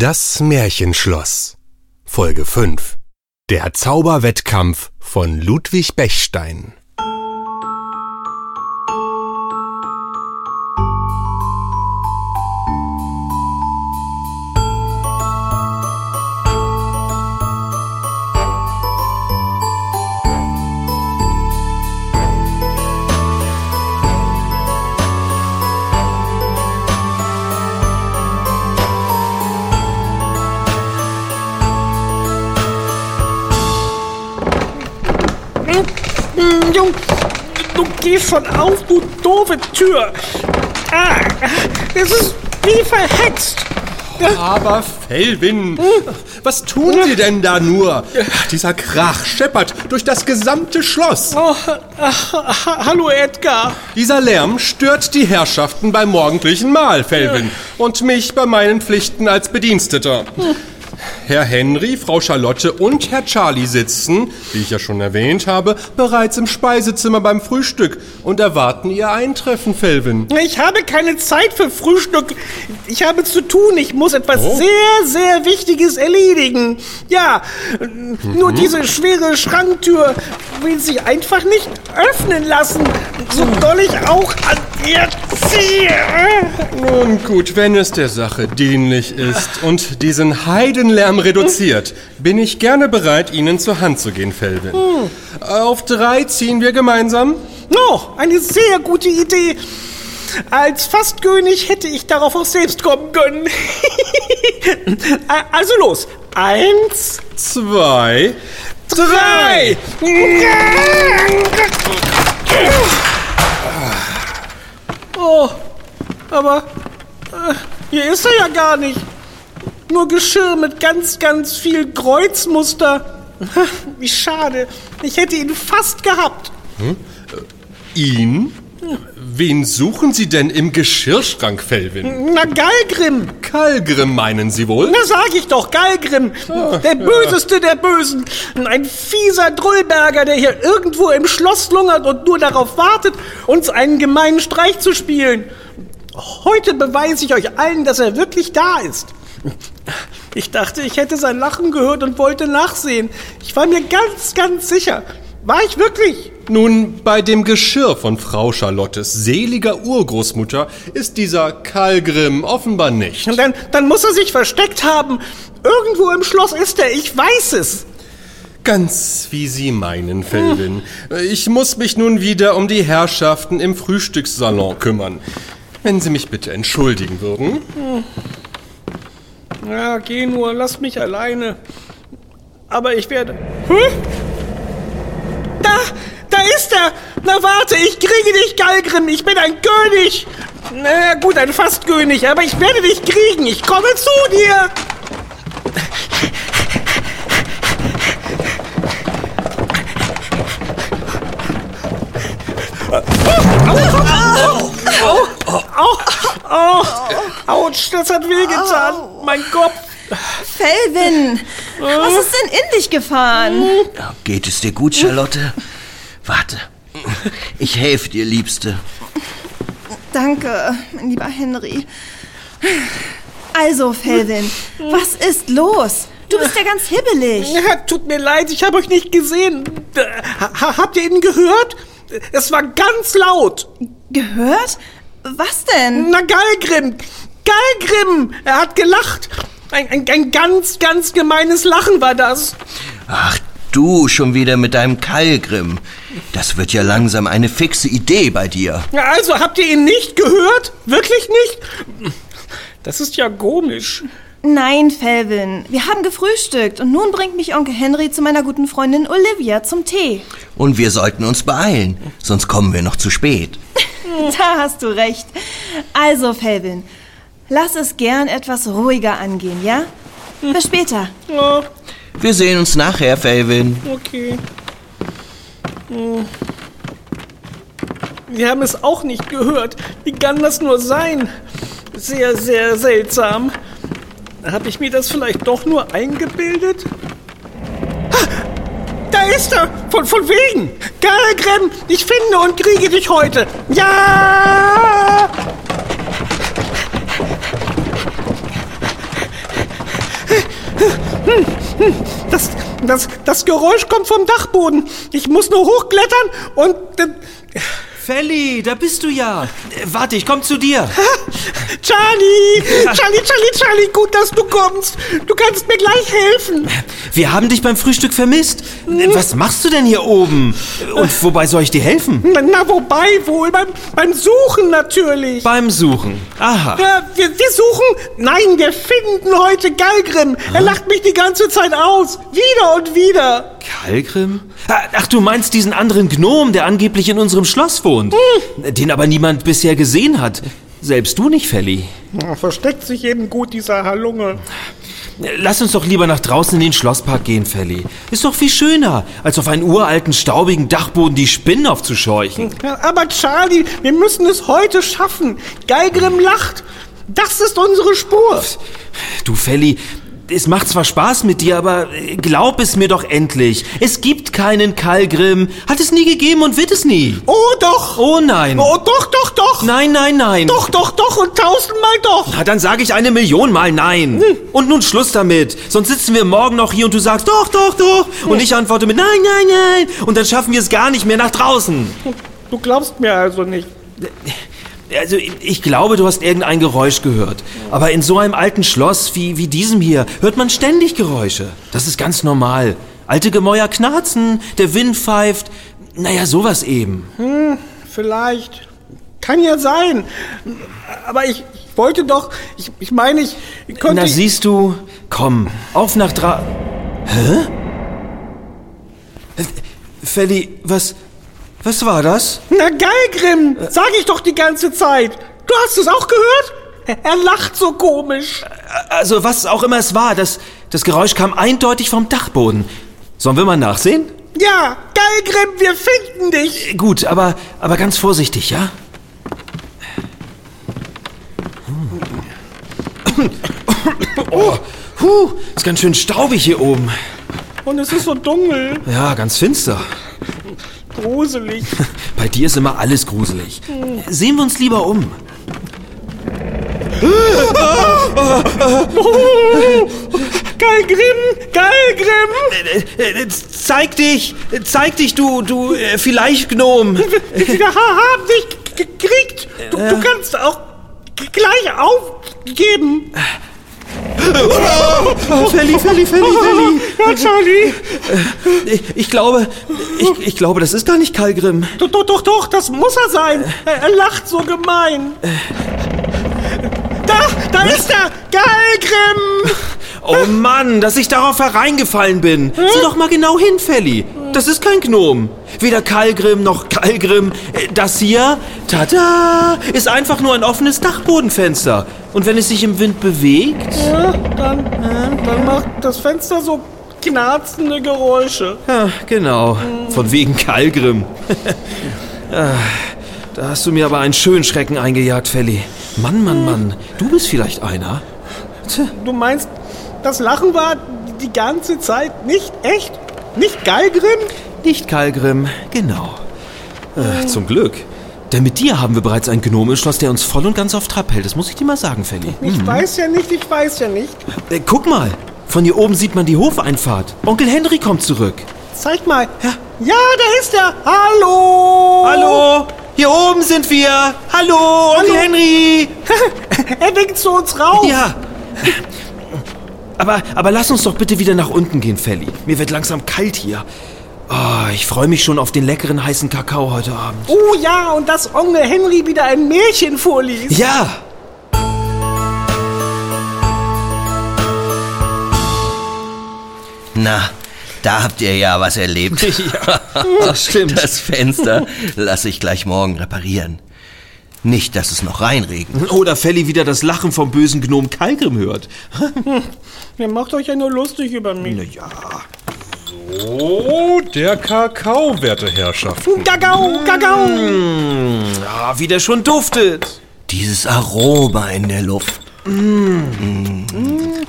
Das Märchenschloss Folge 5 Der Zauberwettkampf von Ludwig Bechstein schon auf, du doofe Tür. Ah, es ist wie verhext. Aber Felvin, was tun Sie denn da nur? Dieser Krach scheppert durch das gesamte Schloss. Oh, ach, ha- hallo Edgar. Dieser Lärm stört die Herrschaften beim morgendlichen Mahl, Felvin, und mich bei meinen Pflichten als Bediensteter. Herr Henry, Frau Charlotte und Herr Charlie sitzen, wie ich ja schon erwähnt habe, bereits im Speisezimmer beim Frühstück und erwarten Ihr Eintreffen, Felvin. Ich habe keine Zeit für Frühstück. Ich habe zu tun. Ich muss etwas Oh. sehr, sehr Wichtiges erledigen. Ja, nur diese schwere Schranktür will sich einfach nicht öffnen lassen. So doll ich auch an. Nun gut, wenn es der Sache dienlich ist und diesen Heidenlärm reduziert, bin ich gerne bereit, Ihnen zur Hand zu gehen, Felvin. Auf drei ziehen wir gemeinsam. Oh, eine sehr gute Idee. Als Fastkönig hätte ich darauf auch selbst kommen können. also los. Eins, Zwei, drei. Oh, aber äh, hier ist er ja gar nicht. Nur Geschirr mit ganz, ganz viel Kreuzmuster. Wie schade. Ich hätte ihn fast gehabt. ihn? Wen suchen Sie denn im Geschirrschrank, Felvin? Na, Galgrim. Kalgrim meinen Sie wohl? Na, sag ich doch, Galgrim. Der Böseste der Bösen. Ein fieser Drullberger, der hier irgendwo im Schloss lungert und nur darauf wartet, uns einen gemeinen Streich zu spielen. Heute beweise ich euch allen, dass er wirklich da ist. Ich dachte, ich hätte sein Lachen gehört und wollte nachsehen. Ich war mir ganz, ganz sicher. War ich wirklich? Nun, bei dem Geschirr von Frau Charlottes seliger Urgroßmutter ist dieser Kalgrim offenbar nicht. Dann, dann muss er sich versteckt haben. Irgendwo im Schloss ist er, ich weiß es. Ganz wie Sie meinen, Felvin. Ich muss mich nun wieder um die Herrschaften im Frühstückssalon kümmern. Wenn Sie mich bitte entschuldigen würden. Ja, geh nur, lass mich alleine. Aber ich werde. Hm? Da, da ist er! Na warte, ich kriege dich, Galgrim. Ich bin ein König. Na gut, ein Fastkönig, aber ich werde dich kriegen. Ich komme zu dir. Autsch, das hat wehgetan. Mein Kopf. Felvin, was ist denn in dich gefahren? Geht es dir gut, Charlotte? Warte. Ich helfe dir, Liebste. Danke, mein lieber Henry. Also, Felvin, was ist los? Du bist ja ganz hibbelig. Ja, tut mir leid, ich habe euch nicht gesehen. Ha habt ihr ihn gehört? Es war ganz laut. Gehört? Was denn? Na, Galgrim! Galgrim! Er hat gelacht. Ein, ein, ein ganz, ganz gemeines Lachen war das. Ach, du schon wieder mit deinem Kalgrim. Das wird ja langsam eine fixe Idee bei dir. Ja, Also, habt ihr ihn nicht gehört? Wirklich nicht? Das ist ja komisch. Nein, Felvin, wir haben gefrühstückt und nun bringt mich Onkel Henry zu meiner guten Freundin Olivia zum Tee. Und wir sollten uns beeilen, sonst kommen wir noch zu spät. Da hast du recht. Also, Felvin, lass es gern etwas ruhiger angehen, ja? Bis später. Ja, Wir sehen uns nachher, Felvin. okay. Hm. Wir haben es auch nicht gehört. Wie kann das nur sein? Sehr, sehr seltsam. Habe ich mir das vielleicht doch nur eingebildet? Da ist er! Von, von wegen! Galgrim, ich finde und kriege dich heute! Ja! Das, das, das Geräusch kommt vom Dachboden. Ich muss nur hochklettern und... Äh, Felly, da bist du ja. Äh, warte, ich komm zu dir. Charlie! Charlie, Charlie, Charlie, gut, dass du kommst. Du kannst mir gleich helfen. Wir haben dich beim Frühstück vermisst. Äh, Was machst du denn hier oben? Und wobei soll ich dir helfen? Na, na wobei wohl, beim, beim Suchen natürlich. Beim Suchen. Aha. Ja, wir, wir suchen... Nein, wir finden heute Galgrim. Er lacht mich die ganze Zeit aus. Wieder und wieder. Kalgrim? Ah, Ach, du meinst diesen anderen Gnom, der angeblich in unserem Schloss wohnt. Den aber niemand bisher gesehen hat. Selbst du nicht, Felly. Versteckt sich eben gut, dieser Halunge. Lass uns doch lieber nach draußen in den Schlosspark gehen, Felly. Ist doch viel schöner, als auf einen uralten, staubigen Dachboden die Spinnen aufzuscheuchen. Aber Charlie, wir müssen es heute schaffen. Galgrim lacht. Das ist unsere Spur. Du, Felly, es macht zwar Spaß mit dir, aber äh, glaub es mir doch endlich. Es gibt keinen Kalgrim. Hat es nie gegeben und wird es nie. Oh doch. Oh nein. Oh doch, doch, doch. Nein, nein, nein. Doch, doch, doch und tausendmal doch. Na, dann sage ich eine Million Mal nein. Und nun Schluss damit. Sonst sitzen wir morgen noch hier und du sagst doch, doch, doch. Und ich antworte mit nein, nein, nein. Und dann schaffen wir es gar nicht mehr nach draußen. Du glaubst mir also nicht. Also ich glaube, du hast irgendein Geräusch gehört. Aber in so einem alten Schloss wie, wie diesem hier hört man ständig Geräusche. Das ist ganz normal. Alte Gemäuer knarzen, der Wind pfeift. Naja, sowas eben. Vielleicht. Kann ja sein. Aber ich, ich wollte doch. Ich, ich meine, ich konnte. Na siehst du, komm, auf nach dra... Hä? Äh, Felly, was... Was war das? Na Galgrim, sag ich doch die ganze Zeit. Du hast es auch gehört? Er- lacht so komisch. Also was auch immer es war, das, das Geräusch kam eindeutig vom Dachboden. Sollen wir mal nachsehen? Ja, Galgrim, wir finden dich. Gut, aber, aber ganz vorsichtig, ja? Oh, huh, ist ganz schön staubig hier oben. Und es ist so dunkel, Ja, ganz finster. Gruselig. Bei dir ist immer alles gruselig. Sehen wir uns lieber um. Galgrim, Galgrim. Äh, äh, Zeig dich! Zeig dich, du, du, äh, vielleicht Gnom! Wir haben dich gekriegt. Du, du kannst auch gleich aufgeben. Felli, Felli, Felli, Felli! Ja, Charlie. Ich, ich glaube, ich, ich glaube, das ist gar nicht Kalgrim. Doch, doch, doch, doch, das muss er sein. Er, er lacht so gemein. Da, da ist er. Galgrim. Oh Mann, dass ich darauf hereingefallen bin. Sieh doch mal genau hin, Felli. Das ist kein Gnom. Weder Kalgrim noch Kalgrim. Äh, Das hier, tada, ist einfach nur ein offenes Dachbodenfenster. Und wenn es sich im Wind bewegt... Ja, dann, dann macht das Fenster so knarzende Geräusche. Ja, genau. Von wegen Kalgrim. Ah, da hast du mir aber einen schönen Schrecken eingejagt, Felli. Mann, Mann, Mann. Du bist vielleicht einer? Du meinst, das Lachen war die ganze Zeit nicht echt? Nicht Galgrim? Nicht Kalgrim, genau. Äh, zum Glück. Denn mit dir haben wir bereits ein Gnome im Schloss, der uns voll und ganz auf Trab hält. Das muss ich dir mal sagen, Felly. Ich weiß ja nicht, ich weiß ja nicht. Äh, guck mal. Von hier oben sieht man die Hofeinfahrt. Onkel Henry kommt zurück. Zeig mal. Ja, ja da ist er. Hallo. Hallo, hier oben sind wir. Hallo, Onkel Hallo. Henry. Er winkt zu uns rauf. Ja. Aber, aber lass uns doch bitte wieder nach unten gehen, Felly. Mir wird langsam kalt hier. Oh, ich freue mich schon auf den leckeren heißen Kakao heute Abend. Oh ja, und dass Onkel Henry wieder ein Märchen vorliest. Ja. Na, da habt ihr ja was erlebt. Ja, das stimmt. Das Fenster lasse ich gleich morgen reparieren. Nicht, dass es noch reinregnet. Oder Felly wieder das Lachen vom bösen Gnom Kalgrim hört. Ihr macht euch ja nur lustig über mich. Ja. Oh, der Kakao, werte Herrschaften. Gagau, Gagau. Ah, wie der schon duftet. Dieses Aroma in der Luft. Mm.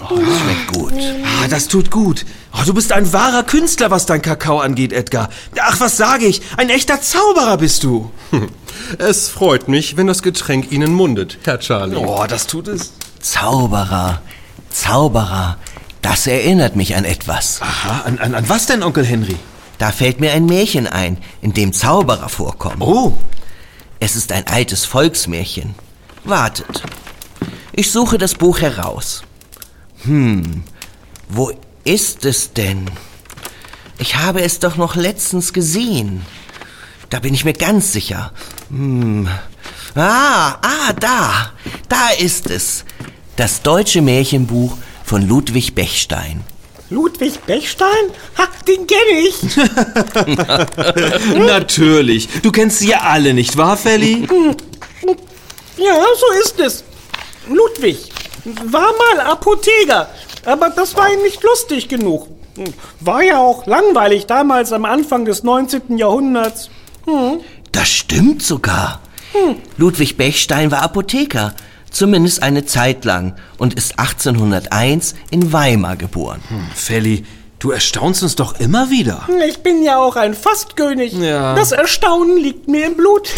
Oh, das schmeckt gut. Ah, das tut gut. Oh, du bist ein wahrer Künstler, was dein Kakao angeht, Edgar. Ach, was sage ich? Ein echter Zauberer bist du. Es freut mich, wenn das Getränk Ihnen mundet, Herr Charlie. Oh, das tut es. Zauberer, Zauberer, Das erinnert mich an etwas. Aha, an, an, an was denn, Onkel Henry? Da fällt mir ein Märchen ein, in dem Zauberer vorkommen. Oh, Es ist ein altes Volksmärchen. Wartet. Ich suche das Buch heraus. Hm, wo ist es denn? Ich habe es doch noch letztens gesehen. Da bin ich mir ganz sicher. Hm. Ah, ah, da. Da ist es. Das deutsche Märchenbuch von Ludwig Bechstein. Ludwig Bechstein? Ha, den kenne ich. natürlich. Du kennst sie ja alle, nicht wahr, Felly? Ja, so ist es. Ludwig war mal Apotheker, aber das war ihm nicht lustig genug. War ja auch langweilig damals am Anfang des 19. Jahrhunderts. Das stimmt sogar. Ludwig Bechstein war Apotheker, zumindest eine Zeit lang, und ist 1801 in Weimar geboren. Felly, du erstaunst uns doch immer wieder. Ich bin ja auch ein Fastkönig. Ja. Das Erstaunen liegt mir im Blut.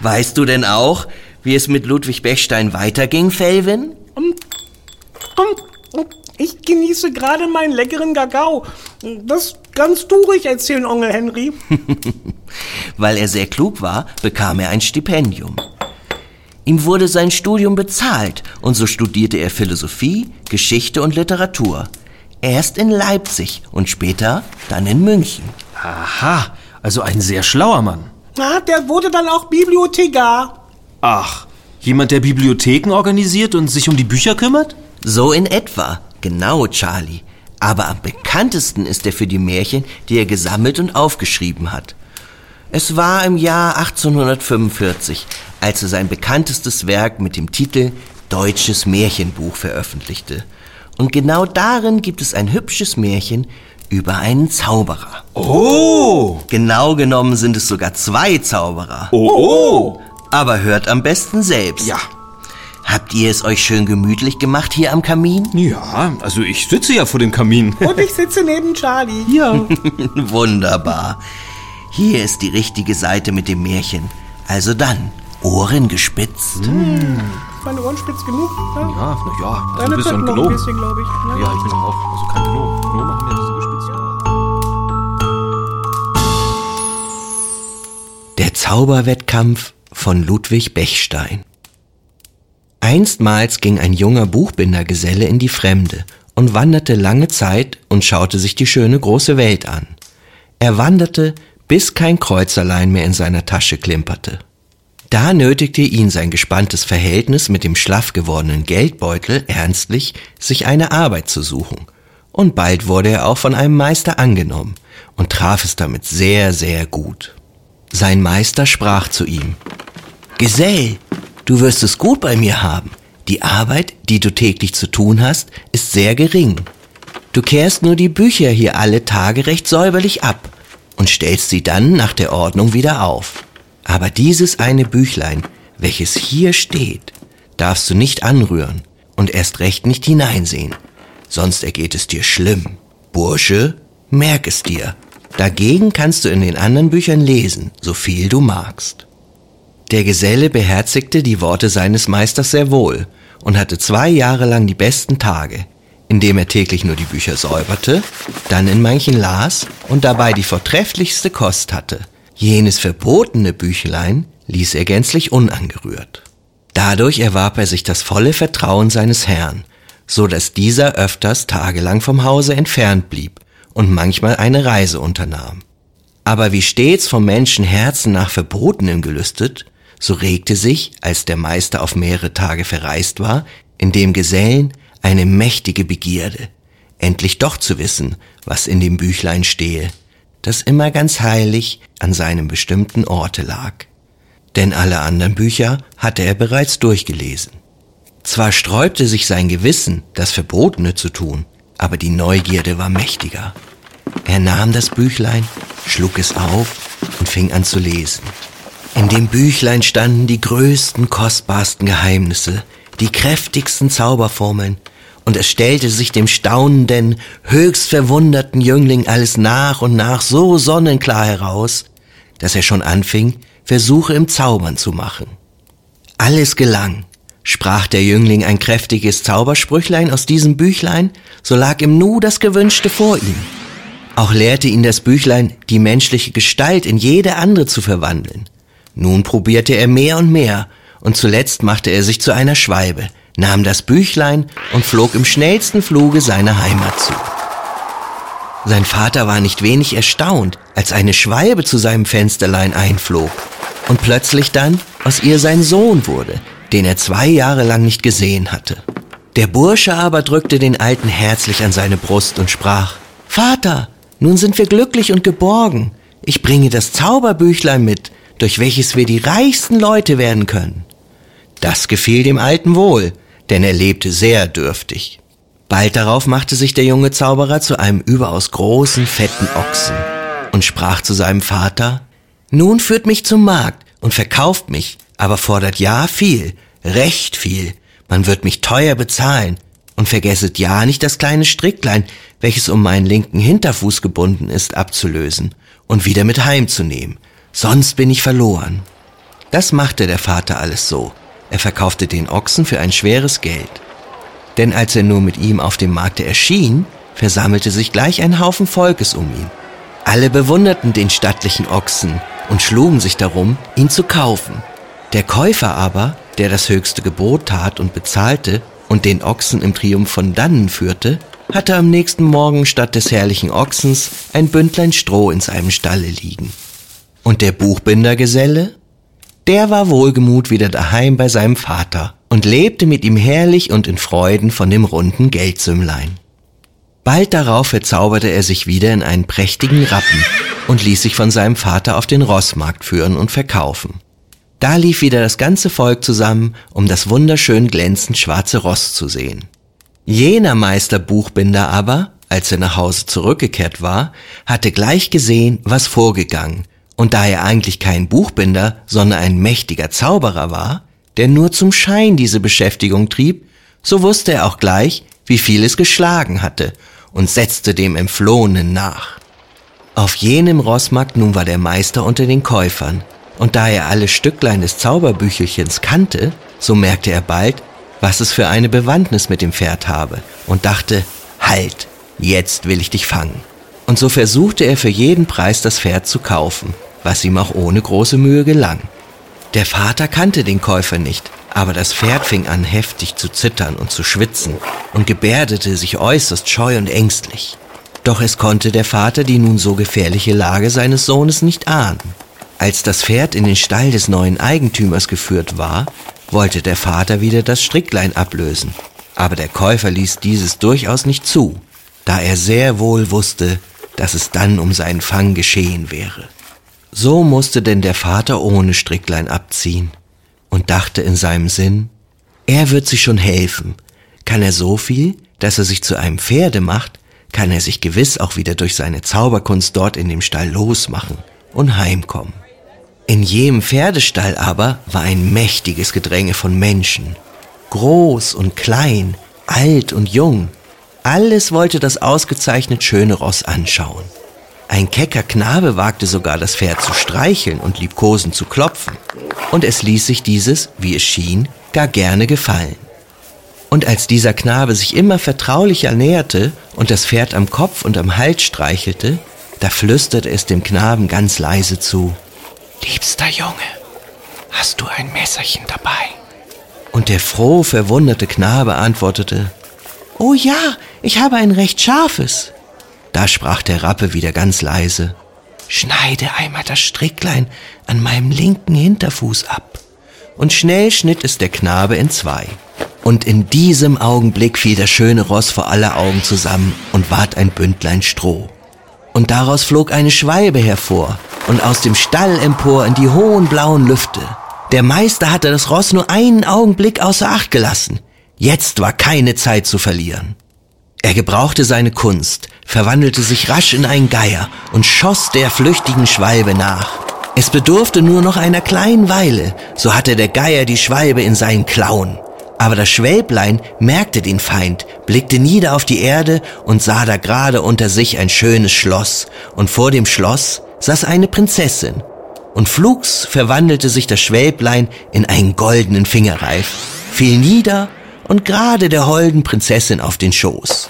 Weißt du denn auch, wie es mit Ludwig Bechstein weiterging, Felvin? Ich genieße gerade meinen leckeren Kakao. Das kannst du ruhig erzählen, Onkel Henry. Weil er sehr klug war, bekam er ein Stipendium. Ihm wurde sein Studium bezahlt und so studierte er Philosophie, Geschichte und Literatur. Erst in Leipzig und später dann in München. Aha, also ein sehr schlauer Mann. Na, der wurde dann auch Bibliothekar. Ach, jemand, der Bibliotheken organisiert und sich um die Bücher kümmert? So in etwa. Genau, Charlie. Aber am bekanntesten ist er für die Märchen, die er gesammelt und aufgeschrieben hat. Es war im Jahr 1845, als er sein bekanntestes Werk mit dem Titel Deutsches Märchenbuch veröffentlichte. Und genau darin gibt es ein hübsches Märchen über einen Zauberer. Oh! Genau genommen sind es sogar zwei Zauberer. Oh! Aber hört am besten selbst. Ja. Habt ihr es euch schön gemütlich gemacht hier am Kamin? Ja, also ich sitze ja vor dem Kamin. Und ich sitze neben Charlie. Ja. Wunderbar. Hier ist die richtige Seite mit dem Märchen. Also dann, Ohren gespitzt. Meine Ohren spitz genug. Ja? Ja, na ja, also Deine ja ein Pötten noch ein Gnom. bisschen, glaube ich. ne? Ja, ich bin auch, also kein Gnom. Gnome haben ja diese gespitzt. Der Zauberwettkampf von Ludwig Bechstein. Einstmals ging ein junger Buchbindergeselle in die Fremde und wanderte lange Zeit und schaute sich die schöne große Welt an. Er wanderte, bis kein Kreuzerlein mehr in seiner Tasche klimperte. Da nötigte ihn sein gespanntes Verhältnis mit dem schlaff gewordenen Geldbeutel ernstlich, sich eine Arbeit zu suchen. Und bald wurde er auch von einem Meister angenommen und traf es damit sehr, sehr gut. Sein Meister sprach zu ihm, Gesell, du wirst es gut bei mir haben. Die Arbeit, die du täglich zu tun hast, ist sehr gering. Du kehrst nur die Bücher hier alle Tage recht säuberlich ab und stellst sie dann nach der Ordnung wieder auf. Aber dieses eine Büchlein, welches hier steht, darfst du nicht anrühren und erst recht nicht hineinsehen, sonst ergeht es dir schlimm. Bursche, merk es dir. Dagegen kannst du in den anderen Büchern lesen, so viel du magst. Der Geselle beherzigte die Worte seines Meisters sehr wohl und hatte zwei Jahre lang die besten Tage, indem er täglich nur die Bücher säuberte, dann in manchen las und dabei die vortrefflichste Kost hatte. Jenes verbotene Büchlein ließ er gänzlich unangerührt. Dadurch erwarb er sich das volle Vertrauen seines Herrn, so dass dieser öfters tagelang vom Hause entfernt blieb und manchmal eine Reise unternahm. Aber wie stets vom Menschen Herzen nach Verbotenem gelüstet, so regte sich, als der Meister auf mehrere Tage verreist war, in dem Gesellen eine mächtige Begierde, endlich doch zu wissen, was in dem Büchlein stehe, das immer ganz heilig an seinem bestimmten Orte lag. Denn alle anderen Bücher hatte er bereits durchgelesen. Zwar sträubte sich sein Gewissen, das Verbotene zu tun, aber die Neugierde war mächtiger. Er nahm das Büchlein, schlug es auf und fing an zu lesen. In dem Büchlein standen die größten, kostbarsten Geheimnisse, die kräftigsten Zauberformeln, und es stellte sich dem staunenden, höchst verwunderten Jüngling alles nach und nach so sonnenklar heraus, dass er schon anfing, Versuche im Zaubern zu machen. Alles gelang. Sprach der Jüngling ein kräftiges Zaubersprüchlein aus diesem Büchlein, so lag im Nu das Gewünschte vor ihm. Auch lehrte ihn das Büchlein, die menschliche Gestalt in jede andere zu verwandeln. Nun probierte er mehr und mehr, und zuletzt machte er sich zu einer Schwalbe, nahm das Büchlein und flog im schnellsten Fluge seiner Heimat zu. Sein Vater war nicht wenig erstaunt, als eine Schwalbe zu seinem Fensterlein einflog und plötzlich dann aus ihr sein Sohn wurde, den er zwei Jahre lang nicht gesehen hatte. Der Bursche aber drückte den Alten herzlich an seine Brust und sprach, Vater, nun sind wir glücklich und geborgen. Ich bringe das Zauberbüchlein mit, durch welches wir die reichsten Leute werden können. Das gefiel dem Alten wohl, denn er lebte sehr dürftig. Bald darauf machte sich der junge Zauberer zu einem überaus großen, fetten Ochsen und sprach zu seinem Vater, Nun führt mich zum Markt und verkauft mich, aber fordert ja viel, recht viel. Man wird mich teuer bezahlen. Und vergesset ja nicht das kleine Stricklein, welches um meinen linken Hinterfuß gebunden ist, abzulösen und wieder mit heimzunehmen. Sonst bin ich verloren. Das machte der Vater alles so. Er verkaufte den Ochsen für ein schweres Geld. Denn als er nur mit ihm auf dem Markte erschien, versammelte sich gleich ein Haufen Volkes um ihn. Alle bewunderten den stattlichen Ochsen und schlugen sich darum, ihn zu kaufen. Der Käufer aber, der das höchste Gebot tat und bezahlte und den Ochsen im Triumph von dannen führte, hatte am nächsten Morgen statt des herrlichen Ochsens ein Bündlein Stroh in seinem Stalle liegen. Und der Buchbindergeselle? Der war wohlgemut wieder daheim bei seinem Vater und lebte mit ihm herrlich und in Freuden von dem runden Geldsümmlein. Bald darauf verzauberte er sich wieder in einen prächtigen Rappen und ließ sich von seinem Vater auf den Rossmarkt führen und verkaufen. Da lief wieder das ganze Volk zusammen, um das wunderschön glänzend schwarze Ross zu sehen. Jener Meister Buchbinder aber, als er nach Hause zurückgekehrt war, hatte gleich gesehen, was vorgegangen, und da er eigentlich kein Buchbinder, sondern ein mächtiger Zauberer war, der nur zum Schein diese Beschäftigung trieb, so wusste er auch gleich, wie viel es geschlagen hatte, und setzte dem Entflohenen nach. Auf jenem Rossmarkt nun war der Meister unter den Käufern, und da er alle Stücklein des Zauberbüchelchens kannte, so merkte er bald, was es für eine Bewandtnis mit dem Pferd habe, und dachte, halt, jetzt will ich dich fangen. Und so versuchte er für jeden Preis das Pferd zu kaufen, was ihm auch ohne große Mühe gelang. Der Vater kannte den Käufer nicht, aber das Pferd fing an heftig zu zittern und zu schwitzen und gebärdete sich äußerst scheu und ängstlich. Doch es konnte der Vater die nun so gefährliche Lage seines Sohnes nicht ahnen. Als das Pferd in den Stall des neuen Eigentümers geführt war, wollte der Vater wieder das Stricklein ablösen. Aber der Käufer ließ dieses durchaus nicht zu, da er sehr wohl wusste, dass es dann um seinen Fang geschehen wäre. So musste denn der Vater ohne Stricklein abziehen und dachte in seinem Sinn, er wird sich schon helfen. Kann er so viel, dass er sich zu einem Pferde macht, kann er sich gewiss auch wieder durch seine Zauberkunst dort in dem Stall losmachen und heimkommen. In jedem Pferdestall aber war ein mächtiges Gedränge von Menschen. Groß und klein, alt und jung. Alles wollte das ausgezeichnet schöne Ross anschauen. Ein kecker Knabe wagte sogar das Pferd zu streicheln und liebkosen zu klopfen. Und es ließ sich dieses, wie es schien, gar gerne gefallen. Und als dieser Knabe sich immer vertraulicher näherte und das Pferd am Kopf und am Hals streichelte, da flüsterte es dem Knaben ganz leise zu. Liebster Junge, hast du ein Messerchen dabei? Und der froh verwunderte Knabe antwortete, Oh ja, ich habe ein recht scharfes. Da sprach der Rappe wieder ganz leise, Schneide einmal das Stricklein an meinem linken Hinterfuß ab. Und schnell schnitt es der Knabe in zwei. Und in diesem Augenblick fiel das schöne Ross vor aller Augen zusammen und ward ein Bündlein Stroh. Und daraus flog eine Schwalbe hervor und aus dem Stall empor in die hohen blauen Lüfte. Der Meister hatte das Ross nur einen Augenblick außer Acht gelassen. Jetzt war keine Zeit zu verlieren. Er gebrauchte seine Kunst, verwandelte sich rasch in einen Geier und schoss der flüchtigen Schwalbe nach. Es bedurfte nur noch einer kleinen Weile, so hatte der Geier die Schwalbe in seinen Klauen. Aber das Schwälblein merkte den Feind, blickte nieder auf die Erde und sah da gerade unter sich ein schönes Schloss, und vor dem Schloss saß eine Prinzessin. Und flugs verwandelte sich das Schwälblein in einen goldenen Fingerreif, fiel nieder und gerade der holden Prinzessin auf den Schoß.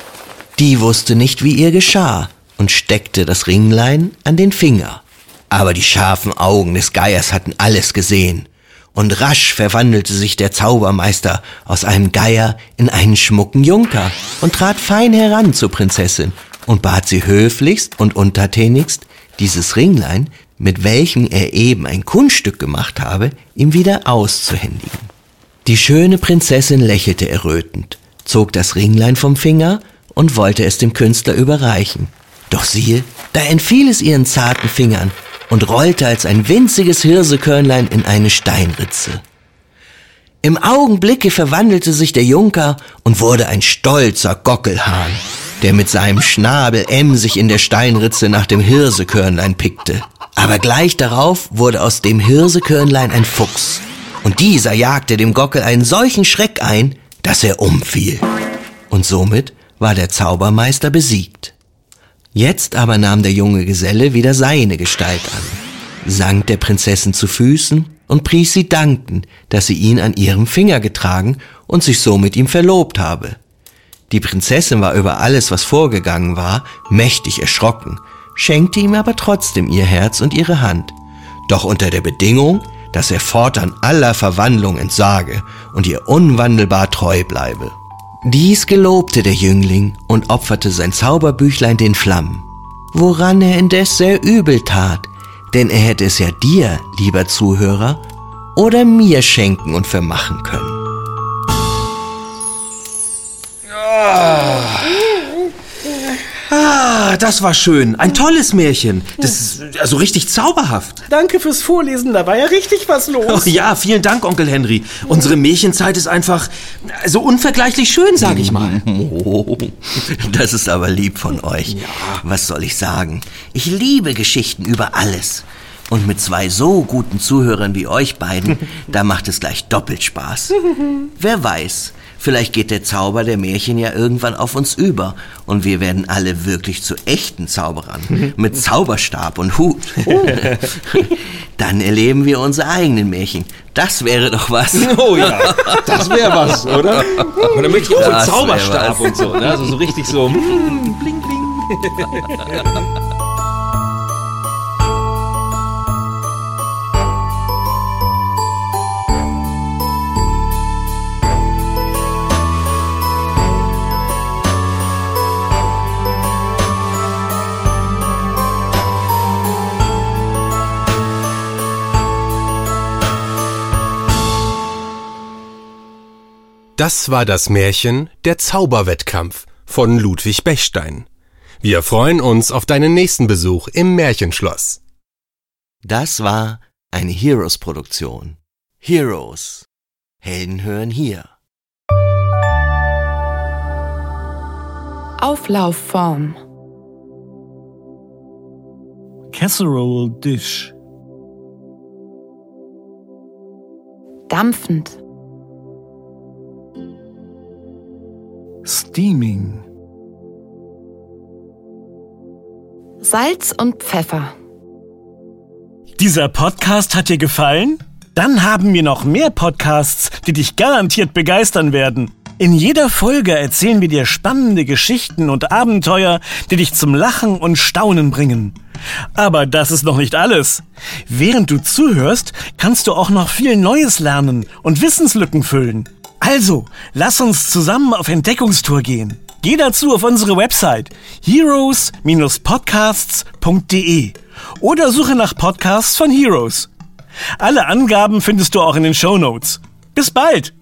Die wusste nicht, wie ihr geschah und steckte das Ringlein an den Finger. Aber die scharfen Augen des Geiers hatten alles gesehen, und rasch verwandelte sich der Zaubermeister aus einem Geier in einen schmucken Junker und trat fein heran zur Prinzessin und bat sie höflichst und untertänigst, dieses Ringlein, mit welchem er eben ein Kunststück gemacht habe, ihm wieder auszuhändigen. Die schöne Prinzessin lächelte errötend, zog das Ringlein vom Finger und wollte es dem Künstler überreichen. Doch siehe, da entfiel es ihren zarten Fingern und rollte als ein winziges Hirsekörnlein in eine Steinritze. Im Augenblicke verwandelte sich der Junker und wurde ein stolzer Gockelhahn, der mit seinem Schnabel emsig in der Steinritze nach dem Hirsekörnlein pickte. Aber gleich darauf wurde aus dem Hirsekörnlein ein Fuchs, und dieser jagte dem Gockel einen solchen Schreck ein, dass er umfiel. Und somit war der Zaubermeister besiegt. Jetzt aber nahm der junge Geselle wieder seine Gestalt an, sank der Prinzessin zu Füßen und pries sie dankend, dass sie ihn an ihrem Finger getragen und sich so mit ihm verlobt habe. Die Prinzessin war über alles, was vorgegangen war, mächtig erschrocken, schenkte ihm aber trotzdem ihr Herz und ihre Hand, doch unter der Bedingung, dass er fortan aller Verwandlung entsage und ihr unwandelbar treu bleibe. Dies gelobte der Jüngling und opferte sein Zauberbüchlein den Flammen, woran er indes sehr übel tat, denn er hätte es ja dir, lieber Zuhörer, oder mir schenken und vermachen können. Ah, das war schön. Ein tolles Märchen. Das ist also richtig zauberhaft. Danke fürs Vorlesen, da war ja richtig was los. Oh, ja, vielen Dank, Onkel Henry. Unsere Märchenzeit ist einfach so unvergleichlich schön, sag ich mal. Oh, das ist aber lieb von euch. Was soll ich sagen? Ich liebe Geschichten über alles. Und mit zwei so guten Zuhörern wie euch beiden, da macht es gleich doppelt Spaß. Wer weiß, vielleicht geht der Zauber der Märchen ja irgendwann auf uns über und wir werden alle wirklich zu echten Zauberern mit Zauberstab und Hut. Dann erleben wir unsere eigenen Märchen. Das wäre doch was. Oh ja, das wäre was, oder? Und dann möchte ich auch so einen Zauberstab und so, ne? Also so richtig so. mm, bling, bling. Das war das Märchen Der Zauberwettkampf von Ludwig Bechstein. Wir freuen uns auf deinen nächsten Besuch im Märchenschloss. Das war eine Heroes-Produktion. Heroes. Helden hören hier. Auflaufform. Casserole Dish. Dampfend. Steaming. Salz und Pfeffer. Dieser Podcast hat dir gefallen? Dann haben wir noch mehr Podcasts, die dich garantiert begeistern werden. In jeder Folge erzählen wir dir spannende Geschichten und Abenteuer, die dich zum Lachen und Staunen bringen. Aber das ist noch nicht alles. Während du zuhörst, kannst du auch noch viel Neues lernen und Wissenslücken füllen. Also, lass uns zusammen auf Entdeckungstour gehen. Geh dazu auf unsere Website heroes-podcasts.de oder suche nach Podcasts von Heroes. Alle Angaben findest du auch in den Show Notes. Bis bald!